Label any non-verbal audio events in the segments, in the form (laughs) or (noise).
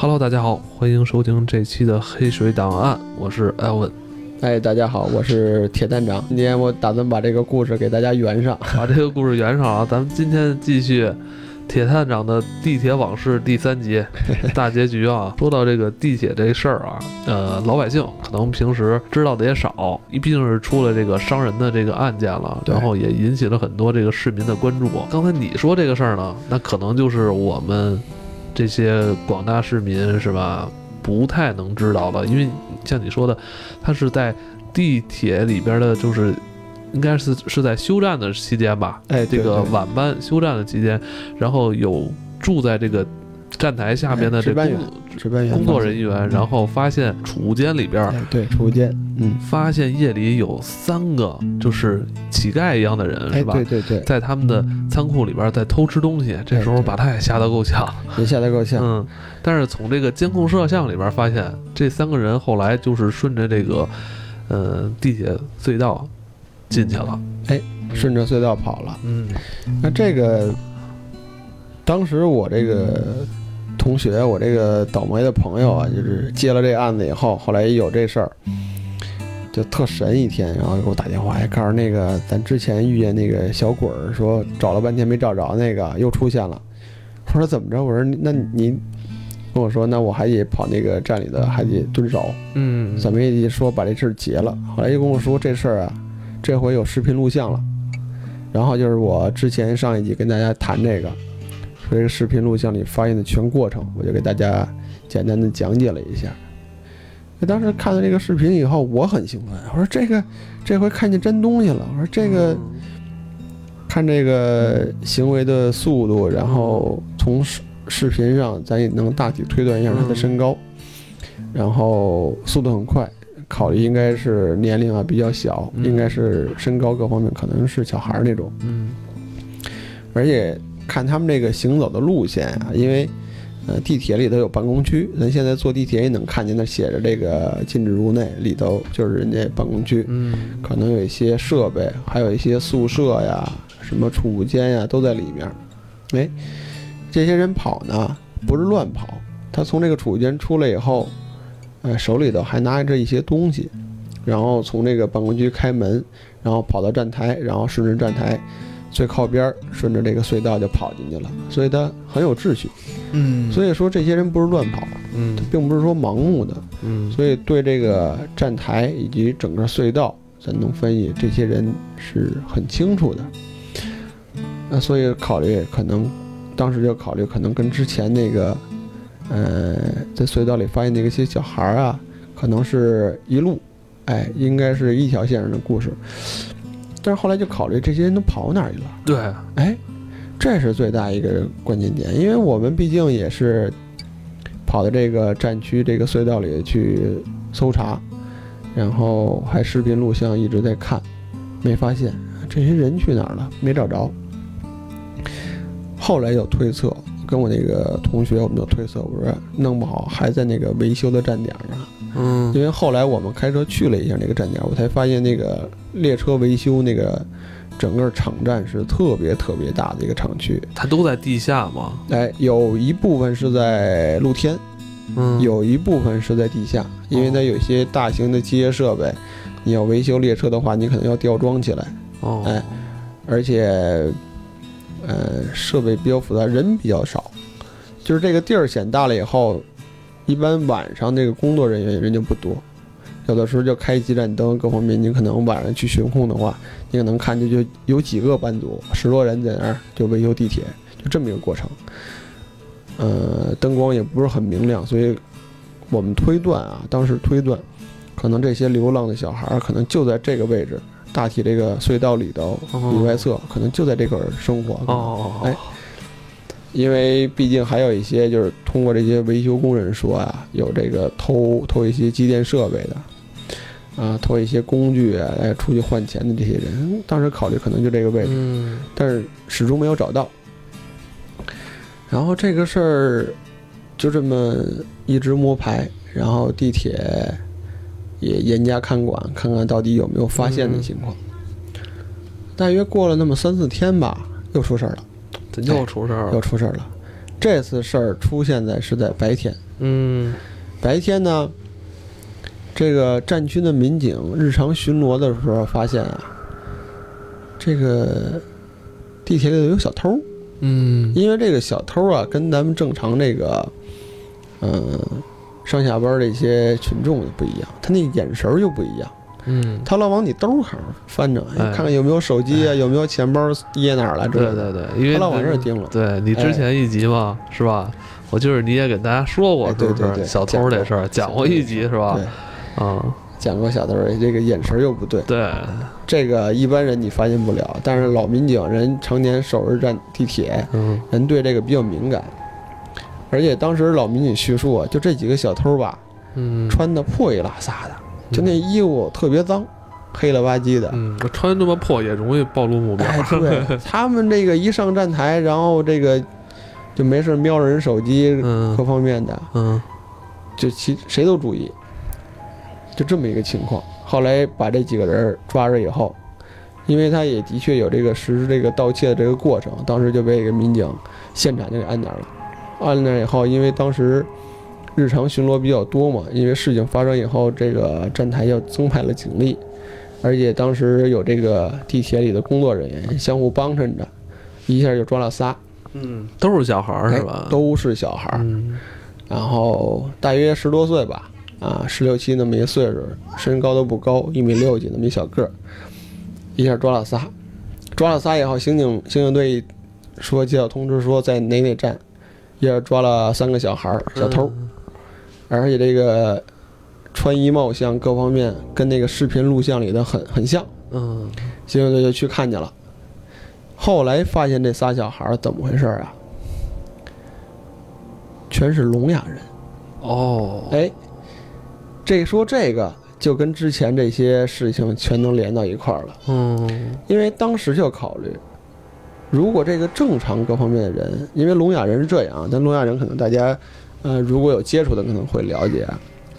Hello，大家好，欢迎收听这期的《黑水档案》，我是艾文。哎，大家好，我是铁探长。今天我打算把这个故事给大家圆上，把这个故事圆上啊！咱们今天继续铁探长的地铁往事第三集 (laughs) 大结局啊。说到这个地铁这事儿啊，呃，老百姓可能平时知道的也少，一毕竟是出了这个伤人的这个案件了，然后也引起了很多这个市民的关注。刚才你说这个事儿呢，那可能就是我们这些广大市民是吧？不太能知道了，因为像你说的，他是在地铁里边的，就是应该是是在休战的期间吧？哎，这个晚班休战的期间，然后有住在这个站台下面的这工值班员工作人员，然后发现储物间里边，对储物间，嗯，发现夜里有三个就是乞丐一样的人，是吧？对对对，在他们的仓库里边在偷吃东西，这时候把他也吓得够呛，(laughs) 也吓得够呛，嗯。但是从这个监控摄像里边发现，这三个人后来就是顺着这个，呃，地铁隧道进去了。哎，顺着隧道跑了。嗯，那这个当时我这个同学，我这个倒霉的朋友啊，就是接了这案子以后，后来有这事儿，就特神一天，然后给我打电话，哎告诉那个咱之前遇见那个小鬼儿，说找了半天没找着，那个又出现了。我说怎么着？我说那您。跟我说，那我还得跑那个站里的，还得蹲守，嗯，怎么也得说把这事儿结了。后来又跟我说这事儿啊，这回有视频录像了。然后就是我之前上一集跟大家谈这个，说这个视频录像里发现的全过程，我就给大家简单的讲解了一下。那当时看到这个视频以后，我很兴奋，我说这个这回看见真东西了。我说这个看这个行为的速度，然后从。视频上咱也能大体推断一下他的身高，然后速度很快，考虑应该是年龄啊比较小，应该是身高各方面可能是小孩那种。嗯，而且看他们这个行走的路线啊，因为呃地铁里头有办公区，咱现在坐地铁也能看见那写着这个禁止入内，里头就是人家办公区。嗯，可能有一些设备，还有一些宿舍呀、什么储物间呀都在里面。哎。这些人跑呢，不是乱跑，他从这个储物间出来以后，呃，手里头还拿着一些东西，然后从这个办公区开门，然后跑到站台，然后顺着站台最靠边，顺着这个隧道就跑进去了，所以他很有秩序。嗯，所以说这些人不是乱跑，嗯，并不是说盲目的，嗯，所以对这个站台以及整个隧道，咱能分析这些人是很清楚的。那所以考虑可能。当时就考虑，可能跟之前那个，呃，在隧道里发现那个些小孩儿啊，可能是一路，哎，应该是一条线上的故事。但是后来就考虑，这些人都跑哪儿去了？对，哎，这是最大一个关键点，因为我们毕竟也是跑到这个战区这个隧道里去搜查，然后还视频录像一直在看，没发现这些人去哪儿了，没找着。后来有推测，跟我那个同学，我们有推测，我说弄不好还在那个维修的站点上。嗯，因为后来我们开车去了一下那个站点，我才发现那个列车维修那个整个场站是特别特别大的一个厂区。它都在地下吗？哎，有一部分是在露天，嗯，有一部分是在地下，因为它有些大型的机械设备，你要维修列车的话，你可能要吊装起来。哦，哎，而且。呃，设备比较复杂，人比较少，就是这个地儿显大了以后，一般晚上那个工作人员人就不多，有的时候就开几盏灯，各方面你可能晚上去巡控的话，你可能看见就有几个班组，十多人在那儿就维修地铁，就这么一个过程。呃，灯光也不是很明亮，所以我们推断啊，当时推断，可能这些流浪的小孩可能就在这个位置。大体这个隧道里头里外侧可能就在这块儿生活哦，哎，因为毕竟还有一些就是通过这些维修工人说啊，有这个偷偷一些机电设备的，啊，偷一些工具啊来出去换钱的这些人，当时考虑可能就这个位置，但是始终没有找到。然后这个事儿就这么一直摸排，然后地铁。也严加看管，看看到底有没有发现的情况。大约过了那么三四天吧，又出事儿了。又出事儿了，又出事儿了。这次事儿出现在是在白天，嗯白天呢，这个战区的民警日常巡逻的时候发现啊，这个地铁里头有小偷。嗯因为这个小偷啊，跟咱们正常这个，嗯、上下班这些群众就不一样，他那眼神儿就不一样，嗯，他老往你兜儿上翻着，看看有没有手机啊，有没有钱包掖哪儿了之类对的。对对，因为他老往这儿盯了。对你之前一集嘛，是吧？我就是你也给大家说过，哎是不是？对对对小偷这事儿讲过一集是吧对？，啊，讲过小偷这个眼神又不对，对，这个一般人你发现不了，但是老民警人常年守着站地铁，嗯人对这个比较敏感。而且当时老民警叙述啊，就这几个小偷吧，嗯，穿的破衣拉撒的，就那衣服特别脏，黑了吧唧的。嗯，穿这么破也容易暴露目标。哎，对 (laughs) 他们这个一上站台，然后这个就没事瞄着人手机各嗯方面的，嗯就其谁都注意，就这么一个情况。后来把这几个人抓着以后，因为他也的确有这个实施这个盗窃的这个过程，当时就被一个民警现场就给按那儿了。按那儿以后，因为当时日常巡逻比较多嘛，因为事情发生以后，这个站台又增派了警力，而且当时有这个地铁里的工作人员相互帮衬着，一下就抓了仨，嗯，都是小孩儿是哎吧？都是小孩儿。嗯。然后大约十多岁吧，啊，十六七那么一岁数，身高都不高，一米六几那么一小个儿，一下抓了仨，抓了仨以后，刑警刑警队说接到通知说在哪哪站，一下抓了三个小孩儿小偷，而且这个穿衣貌相各方面跟那个视频录像里的很很像，嗯刑警队就去看见了，后来发现这仨小孩儿怎么回事啊？全是聋哑人。哦，哎，这说这个就跟之前这些事情全能连到一块儿了，嗯因为当时就考虑，如果这个正常各方面的人，因为聋哑人是这样，但聋哑人可能大家，呃，如果有接触的可能会了解，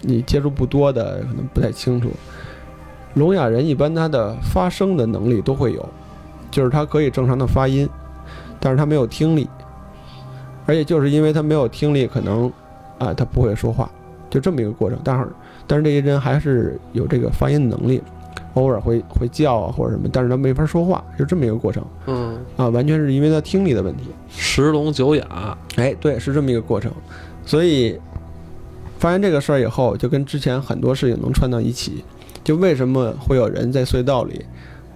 你接触不多的可能不太清楚。聋哑人一般他的发声的能力都会有，就是他可以正常的发音，但是他没有听力，而且就是因为他没有听力，可能啊他不会说话，就这么一个过程。但是但是这些人还是有这个发音能力，偶尔会会叫啊或者什么，但是他没法说话，就这么一个过程嗯，啊，完全是因为他听力的问题。十聋九哑。哎，对，是这么一个过程。所以发现这个事儿以后，就跟之前很多事情能串到一起。就为什么会有人在隧道里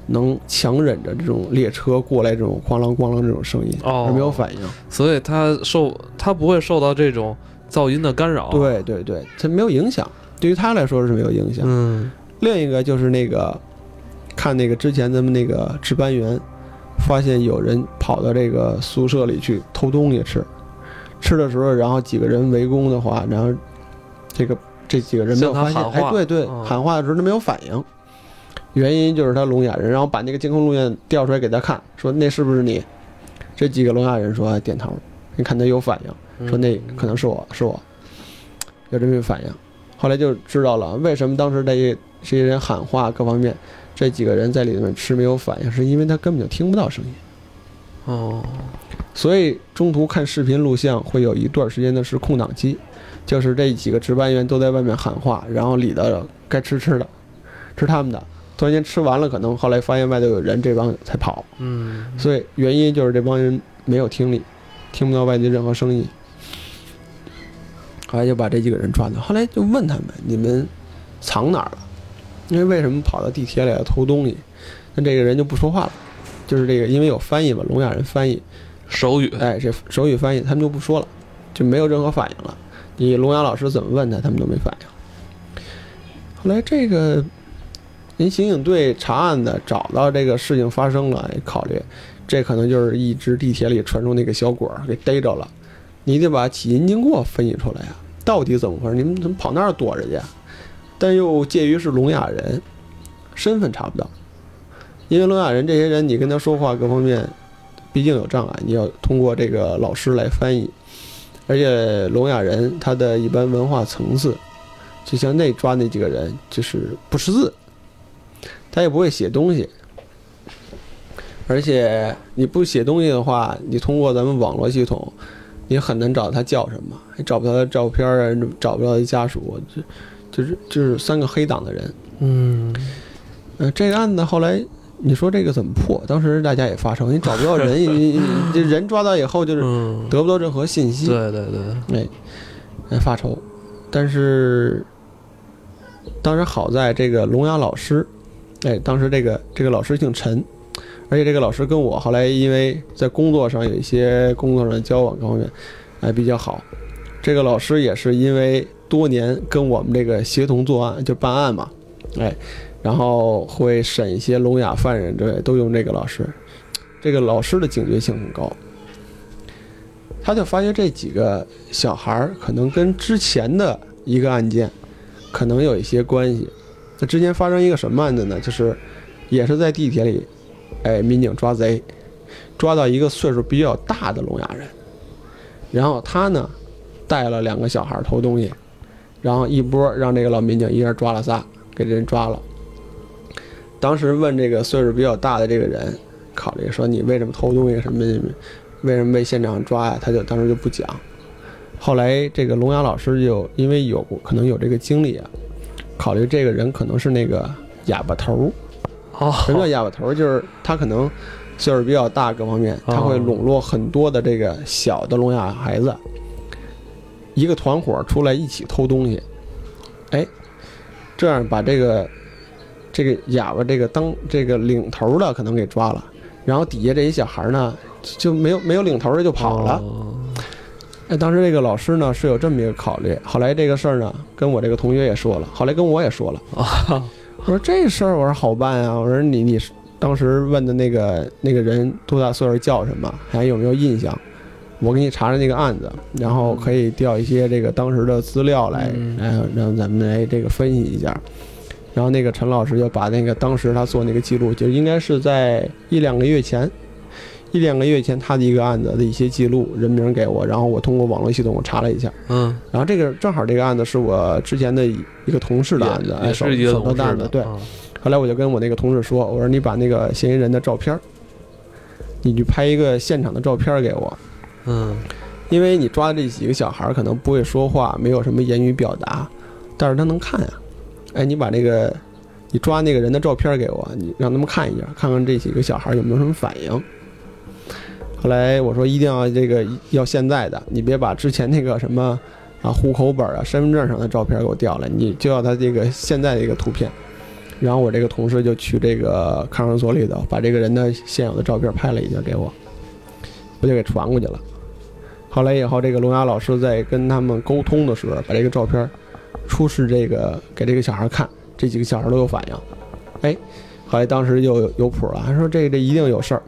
能强忍着这种列车过来这种哐啷哐啷这种声音，哦而没有反应？所以他受他不会受到这种噪音的干扰。，对对对，它没有影响，对于他来说是没有影响。嗯另一个就是那个看那个之前咱们那个值班员发现有人跑到这个宿舍里去偷东西吃，吃的时候，然后几个人围攻的话，然后这个这几个人没有发现，哎，对对，嗯喊话的时候他没有反应，原因就是他聋哑人，然后把那个监控录像调出来给他看，说那是不是你？这几个聋哑人说哎点头，你看他有反应。说那可能是我是我，有这么一个反应。后来就知道了为什么当时这些这些人喊话各方面，这几个人在里面吃没有反应，是因为他根本就听不到声音。哦，所以中途看视频录像会有一段时间的是空档期，就是这几个值班员都在外面喊话，然后里头该吃吃的，吃他们的。突然间吃完了，可能后来发现外头有人，这帮才跑。嗯所以原因就是这帮人没有听力，听不到外界任何声音。后来就把这几个人抓走，后来就问他们：“你们藏哪儿了？因为为什么跑到地铁里来偷东西？”那这个人就不说话了，就是这个，因为有翻译嘛，聋哑人翻译，手语。哎，这手语翻译，他们就不说了，就没有任何反应了。你聋哑老师怎么问他，他们都没反应。后来这个人刑警队查案的找到这个事情发生了，考虑这可能就是一直地铁里传出那个小鬼儿给逮着了，你得把起因经过分析出来呀，到底怎么回事？你们怎么跑那儿躲着去？但又介于是聋哑人，身份查不到，因为聋哑人这些人，你跟他说话各方面毕竟有障碍，你要通过这个老师来翻译，而且聋哑人他的一般文化层次，就像那抓那几个人，就是不识字，他也不会写东西，而且你不写东西的话，你通过咱们网络系统，你很难找他叫什么，也找不到他照片啊，找不到他家属，就就是就是三个黑党的人。嗯，呃，这个案子后来你说这个怎么破？当时大家也发愁，你找不到人，(laughs) 你你人抓到以后就是嗯，得不到任何信息，对对对，哎，哎发愁。但是当时好在这个聋哑老师，哎，当时这个这个老师姓陈，而且这个老师跟我后来因为在工作上有一些工作上的交往各方面，哎比较好。这个老师也是因为多年跟我们这个协同作案，就办案嘛，哎，然后会审一些聋哑犯人之类，都用这个老师。这个老师的警觉性很高，他就发现这几个小孩可能跟之前的一个案件可能有一些关系。那之前发生一个什么案子呢？就是也是在地铁里，哎，民警抓贼，抓到一个岁数比较大的聋哑人，然后他呢带了两个小孩偷东西，然后一波让这个老民警一人抓了仨，给这人抓了。当时问这个岁数比较大的这个人，考虑说你为什么偷东西什么为什么被现场抓呀？他就当时就不讲。后来这个聋哑老师就因为有可能有这个经历啊，考虑这个人可能是那个哑巴头儿。哦，什么叫哑巴头儿？就是他可能岁数比较大，各方面他会笼络很多的这个小的聋哑孩子，一个团伙出来一起偷东西，哎，这样把这个这个哑巴这个当这个领头的可能给抓了，然后底下这一小孩呢就没有没有领头的就跑了。哦哎，当时这个老师呢是有这么一个考虑，后来这个事儿呢跟我这个同学也说了，后来跟我也说了。啊，我说这事儿我说好办啊，我说你你当时问的那个那个人多大岁数叫什么，还有没有印象？我给你查查那个案子，然后可以调一些这个当时的资料来，来让咱们来这个分析一下。然后那个陈老师就把那个当时他做那个记录，就应该是在一两个月前，一两个月前他的一个案子的一些记录人名给我，然后我通过网络系统我查了一下，嗯，然后这个正好这个案子是我之前的一个同事的案子，手也是一个手头同事的，案子，对。啊。后来我就跟我那个同事说，我说你把那个嫌疑人的照片，你去拍一个现场的照片给我，嗯因为你抓的这几个小孩可能不会说话，没有什么言语表达，但是他能看呀。哎，你把这个你抓那个人的照片给我，你让他们看一下，看看这几个小孩有没有什么反应。后来我说一定要这个要现在的，你别把之前那个什么啊户口本啊、身份证上的照片给我调来，你就要他这个现在的一个图片。然后我这个同事就去这个看守所里头，把这个人的现有的照片拍了一下给我，我就给传过去了。后来以后，这个聋哑老师在跟他们沟通的时候，把这个照片出示这个给这个小孩看，这几个小孩都有反应。哎，后来当时就有有谱了，还说这这一定有事儿。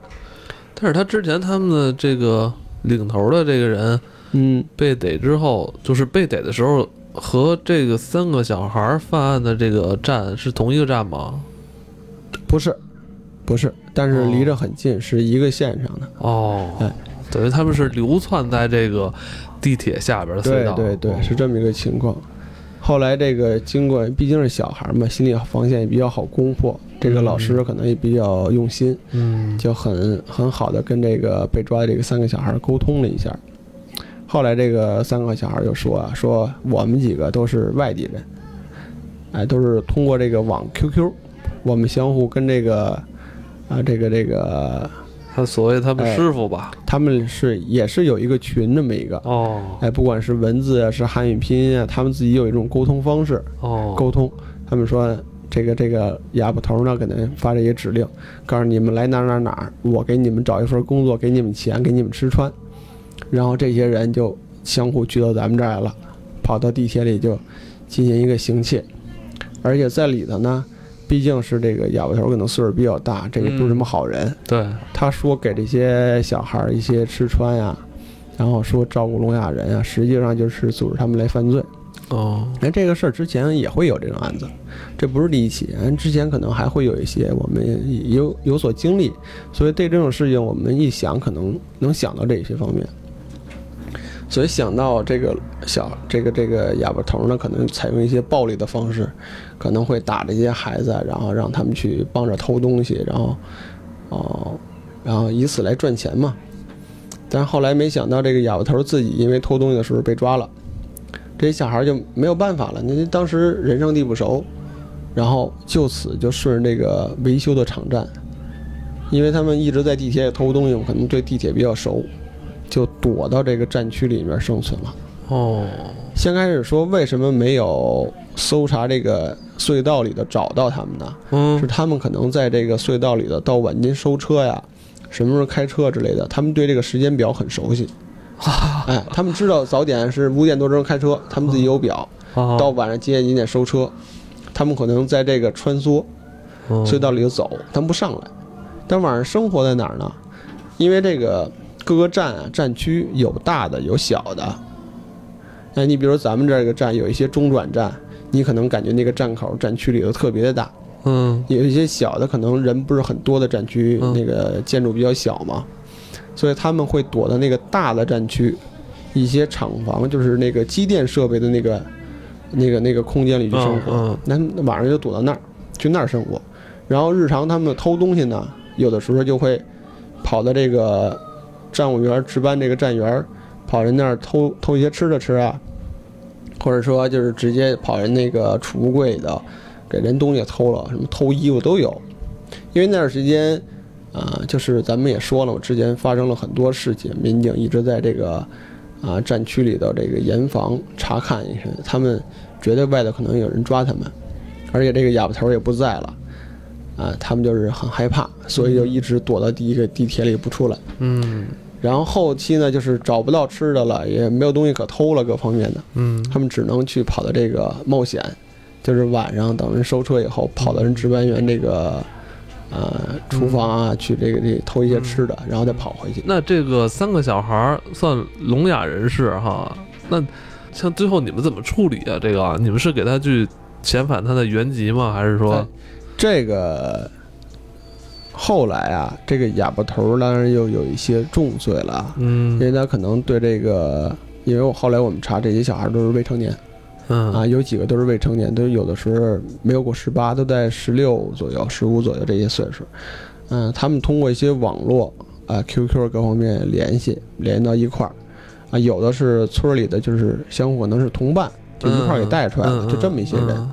但是他之前他们的这个领头的这个人嗯，被逮之后，就是被逮的时候和这个三个小孩儿犯案的这个站是同一个站吗？不是，不是，但是离着很近，是一个线上的。哦，哎等于他们是流窜在这个地铁下边的隧对道，对对，对是这么一个情况。后来这个经过，毕竟是小孩嘛，心理防线也比较好攻破。这个老师可能也比较用心，嗯就很很好的跟这个被抓的这个三个小孩沟通了一下。后来这个三个小孩就说啊，说我们几个都是外地人，哎，都是通过这个网 QQ，我们相互跟这个啊这个这个他所谓他们哎师傅吧，他们是也是有一个群这么一个，哦哎，不管是文字啊，是汉语拼音啊，他们自己有一种沟通方式，哦，沟通。他们说这个这个哑巴头呢，给他发这些指令，告诉你们来哪儿哪儿哪儿，我给你们找一份工作，给你们钱，给你们吃穿。然后这些人就相互聚到咱们这儿来了，跑到地铁里就进行一个行窃，而且在里头呢，毕竟是这个哑巴头可能岁数比较大，这个不是什么好人。对，他说给这些小孩儿一些吃穿呀，然后说照顾聋哑人啊，实际上就是组织他们来犯罪。哦那这个事儿之前也会有这种案子，这不是第一起，嗯之前可能还会有一些，我们有有所经历，所以对这种事情我们一想，可能能想到这些方面。所以想到这个小这个这个哑巴头呢，可能采用一些暴力的方式，可能会打这些孩子，然后让他们去帮着偷东西，然后哦，然后以此来赚钱嘛。但是后来没想到这个哑巴头自己因为偷东西的时候被抓了，这些小孩就没有办法了。那当时人生地不熟，然后就此就顺着这个维修的场站，因为他们一直在地铁里偷东西，可能对地铁比较熟，就躲到这个战区里面生存了。哦，先开始说为什么没有搜查这个隧道里的找到他们呢？嗯是他们可能在这个隧道里的到晚间收车呀，什么时候开车之类的，他们对这个时间表很熟悉。(laughs) 哎，他们知道早点是五点多钟开车，他们自己有表，啊到晚上几点几点收车，他们可能在这个穿梭嗯隧道里头走，他们不上来。但晚上生活在哪儿呢？因为这个各个站啊站区有大的有小的。那，你比如咱们这个站有一些中转站，你可能感觉那个站口站区里头特别的大。嗯有一些小的可能人不是很多的站区，嗯那个建筑比较小嘛，所以他们会躲到那个大的站区，一些厂房就是那个机电设备的那个、那个、那个空间里去生活。那晚上就躲到那儿，去那儿生活。然后日常他们偷东西呢，有的时候就会跑到这个站务员值班这个站员，跑人那儿偷偷一些吃的吃啊，或者说就是直接跑人那个储物柜里头。给人东西偷了，什么偷衣服都有。因为那段时间，啊、就是咱们也说了，我之前发生了很多事情，民警一直在这个啊、战区里头这个严防查看一声，他们觉得外头可能有人抓他们，而且这个哑巴头也不在了，啊、他们就是很害怕，所以就一直躲到第一个地铁里不出来。嗯然后后期呢，就是找不到吃的了，也没有东西可偷了，各方面的。嗯他们只能去跑到这个冒险，就是晚上等人收车以后，跑到人值班员这个呃厨房啊，去这个这偷一些吃的，然后再跑回去。那这个三个小孩儿算聋哑人士哈，那像最后你们怎么处理啊？这个啊你们是给他去遣返他的原籍吗？还是说哎这个后来啊，这个哑巴头当然又有一些重罪了嗯，因嗯为他可能对这个，因为我后来我们查这些小孩都是未成年嗯啊，有几个都是未成年，都有的时候没有过十八，都在十六左右、十五左右这些岁数。嗯，他们通过一些网络啊、QQ 各方面联系，联系到一块儿啊，有的是村里的，就是相互可能是同伴，就一块儿给带出来的，嗯就这么一些人。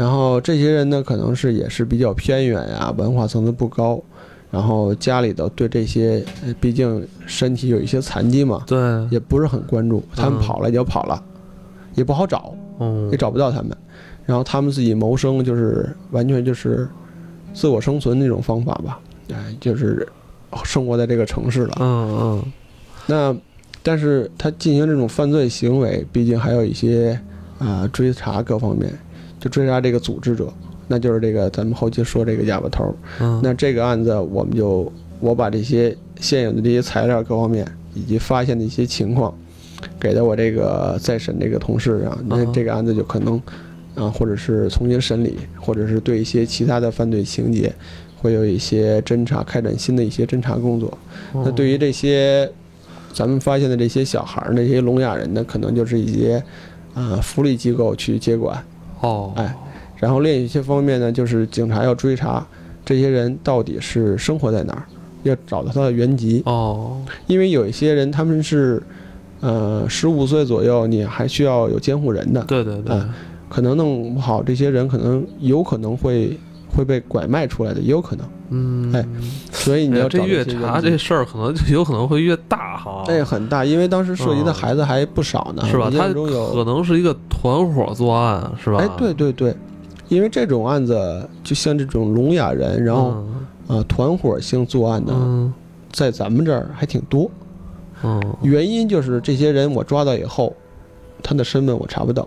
嗯然后这些人呢，可能是也是比较偏远呀，文化层次不高，然后家里头对这些，呃毕竟身体有一些残疾嘛，对，也不是很关注。他们嗯跑了也就跑了，也不好找，嗯也找不到他们。然后他们自己谋生，就是完全就是自我生存那种方法吧，哎，就是生活在这个城市了。嗯嗯那但是他进行这种犯罪行为，毕竟还有一些啊、追查各方面，就追杀这个组织者，那就是这个咱们后期说这个哑巴头。嗯，那这个案子我们就我把这些现有的这些材料各方面以及发现的一些情况，给到我这个再审这个同事啊，那嗯这个案子就可能啊，或者是重新审理，或者是对一些其他的犯罪情节。会有一些侦查，开展新的一些侦查工作。嗯那对于这些咱们发现的这些小孩儿，那些聋哑人呢，可能就是一些啊、福利机构去接管，哦，哎然后另一些方面呢，就是警察要追查这些人到底是生活在哪儿，要找到他的原籍，哦，因为有一些人他们是呃十五岁左右，你还需要有监护人的，对对对，嗯可能弄不好这些人可能有可能会会被拐卖出来的，也有可能，嗯，哎所以你要找这越查这事儿可能就有可能会越大哈，这很大，因为当时涉及的孩子还不少呢，是吧他象中有可能是一个团伙作案，是吧？哎，对对对，因为这种案子就像这种聋哑人，然后嗯。呃团伙性作案的，嗯。在咱们这儿还挺多。嗯。原因就是这些人我抓到以后，他的身份我查不到，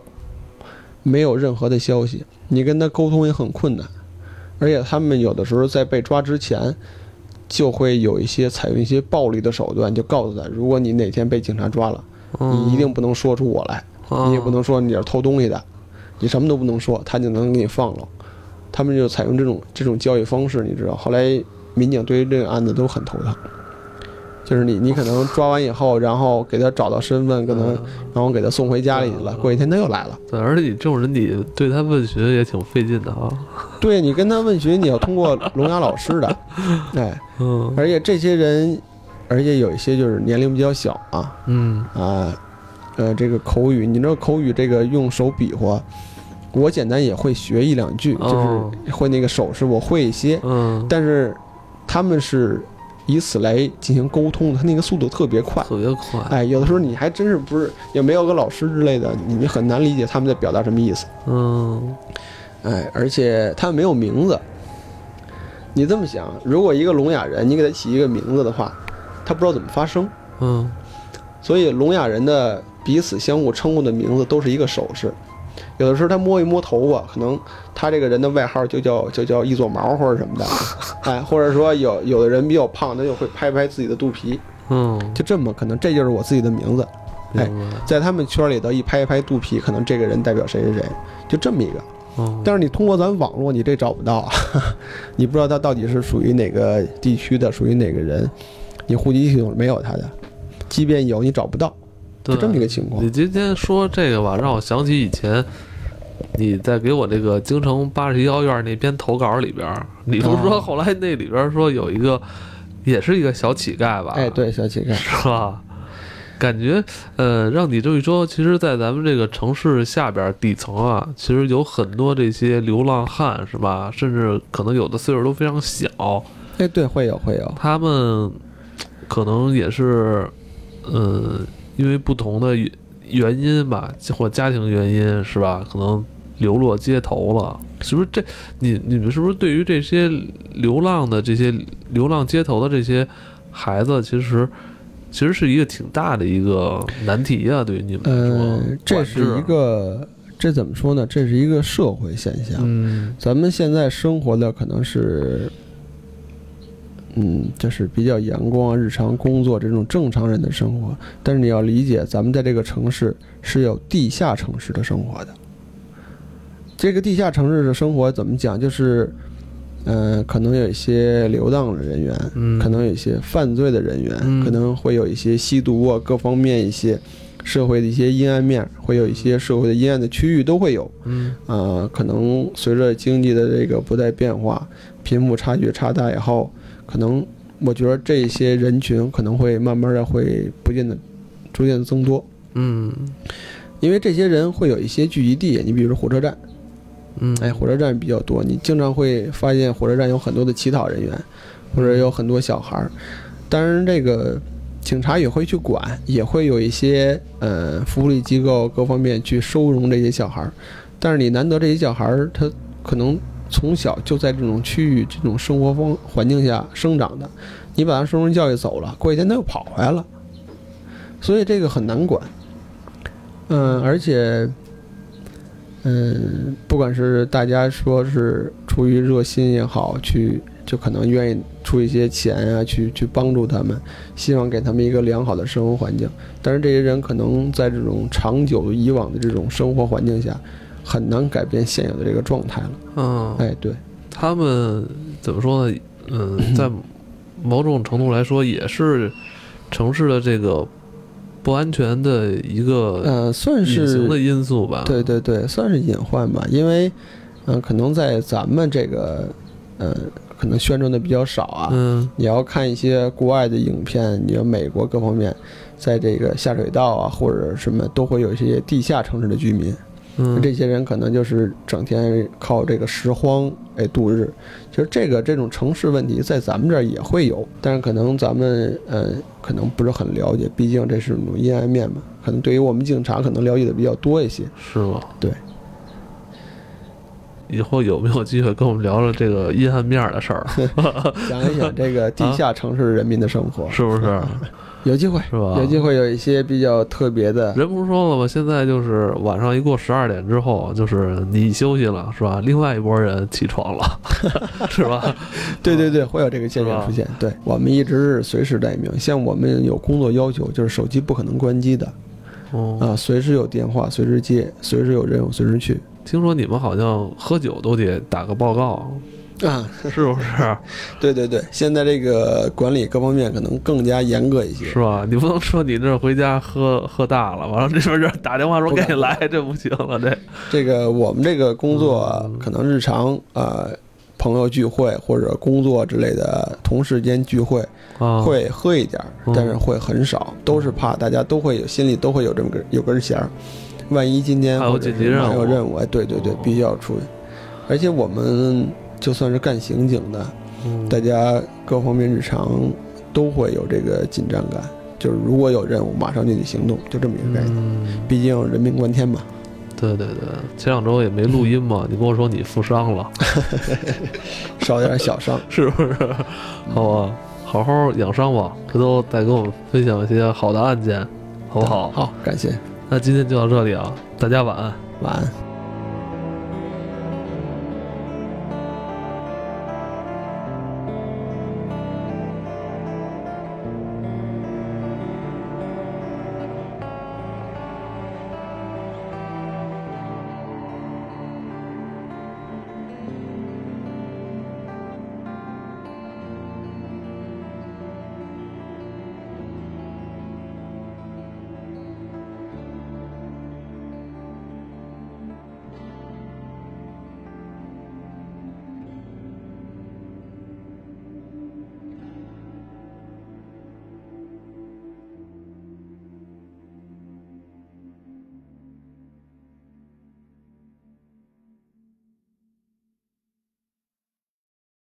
没有任何的消息，你跟他沟通也很困难，而且他们有的时候在被抓之前。就会有一些采用一些暴力的手段，就告诉他，如果你哪天被警察抓了，嗯，你一定不能说出我来，嗯，你也不能说你是偷东西的，你什么都不能说，他就能给你放了。他们就采用这种这种交易方式，你知道。后来民警对于这个案子都很头疼，就是你你可能抓完以后，然后给他找到身份，可能嗯。然后给他送回家里去了，过一天他又来了。对，而且你这种人，你对他问询也挺费劲的啊。对你跟他问询，你要通过聋哑老师的，(laughs) 哎，嗯。而且这些人，而且有一些就是年龄比较小啊。嗯。啊，呃，这个口语，你知道口语这个用手比划，我简单也会学一两句，哦就是会那个手势我会一些，嗯，但是他们是以此来进行沟通的，他那个速度特别快。特别快，哎，有的时候你还真是不是也没有个老师之类的，你很难理解他们在表达什么意思。嗯哎，而且他们没有名字。你这么想，如果一个聋哑人，你给他起一个名字的话，他不知道怎么发声。嗯所以聋哑人的彼此相互称呼的名字都是一个手势。有的时候他摸一摸头发，可能他这个人的外号就叫就叫一撮毛或者什么的，(laughs) 哎，或者说有有的人比较胖，他就会拍拍自己的肚皮，嗯，就这么可能这就是我自己的名字。哎，在他们圈里头一拍一拍肚皮，可能这个人代表谁谁谁，就这么一个。嗯，但是你通过咱网络，你这找不到啊，(laughs) 你不知道他到底是属于哪个地区的，属于哪个人，你户籍系统没有他的，即便有你找不到，就这么一个情况你。今天说这个吧，让我想起以前你在给我这个京城八十一号院那篇投稿里边，你不是说哦后来那里边说有一个，也是一个小乞丐吧？哎，，对，小乞丐，是吧？感觉，呃，让你这么一说，其实，在咱们这个城市下边底层啊，其实有很多这些流浪汉，是吧？甚至可能有的岁数都非常小，哎，对，会有会有，他们可能也是，嗯，因为不同的原原因吧，或家庭原因是吧？可能流落街头了，是不是这？你你们是不是对于这些流浪的这些流浪街头的这些孩子，其实其实是一个挺大的一个难题啊？对于你们来说，呃，这是一个，这怎么说呢？这是一个社会现象。嗯咱们现在生活的可能是，嗯，就是比较阳光、日常工作这种正常人的生活。但是你要理解，咱们在这个城市是有地下城市的生活的。这个地下城市的生活怎么讲？就是，嗯、可能有一些流浪的人员，嗯，可能有一些犯罪的人员，嗯可能会有一些吸毒啊，各方面一些社会的一些阴暗面，会有一些社会的阴暗的区域都会有。嗯啊，可能随着经济的这个不断变化，贫富差距差大以后，可能我觉得这些人群可能会慢慢的会不见的逐渐的增多，嗯因为这些人会有一些聚集地，你比如说火车站，嗯，哎，火车站比较多，你经常会发现火车站有很多的乞讨人员，或者有很多小孩儿。当然，这个警察也会去管，也会有一些呃福利机构各方面去收容这些小孩儿。但是你难得这些小孩儿他可能从小就在这种区域、这种生活方环境下生长的，你把他收容教育走了，过几天他又跑回来了，所以这个很难管。嗯，而且。嗯，不管是大家说是出于热心也好，去就可能愿意出一些钱啊，去去帮助他们，希望给他们一个良好的生活环境。但是这些人可能在这种长久以往的这种生活环境下，很难改变现有的这个状态了。嗯，哎，对，他们怎么说呢？嗯，在某种程度来说，也是城市的这个不安全的一个呃，算隐形的因素吧。对对对，算是隐患吧。因为，嗯、可能在咱们这个，呃，可能宣传的比较少啊。嗯你要看一些国外的影片，你要美国各方面，在这个下水道啊或者什么，都会有一些地下城市的居民。嗯，这些人可能就是整天靠这个拾荒哎度日。其实这个这种城市问题在咱们这儿也会有，但是可能咱们呃可能不是很了解，毕竟这是种阴暗面嘛。可能对于我们警察可能了解的比较多一些。是吗？对。以后有没有机会跟我们聊聊这个阴暗面儿的事儿？(laughs) 讲一讲这个地下城市人民的生活，是不是？有机会，是吧？有机会有一些比较特别的。人不是说了吗？现在就是晚上一过十二点之后，就是你休息了，是吧？另外一拨人起床了，(laughs) 是吧？对对对，会有这个现象出现。对我们一直是随时待命，像我们有工作要求，就是手机不可能关机的哦，啊，随时有电话，随时接，随时有任务，随时去听说你们好像喝酒都得打个报告，啊。是不是？(laughs) 对对对，现在这个管理各方面可能更加严格一些。是吧？你不能说你这回家喝喝大了，完了这边这打电话说赶紧来，这不行了，这这个我们这个工作可能日常呃朋友聚会或者工作之类的同事间聚会，啊，会喝一点但是会很少，都是怕大家都会有心里都会有这么个有根弦儿，万一今天还有紧急任务还有任务，哎，对对对哦，必须要出去。而且我们就算是干刑警的，嗯大家各方面日常都会有这个紧张感，就是如果有任务，马上就得行动，就这么一个概念。嗯，毕竟人命关天嘛，对对对，前两周也没录音嘛，(laughs) 你跟我说你负伤了，(laughs) 少点小伤。(laughs) 是不是？好吧，好好养伤吧，回头再跟我们分享一些好的案件，好不好？好，感谢，那今天就到这里啊，大家晚安。晚安。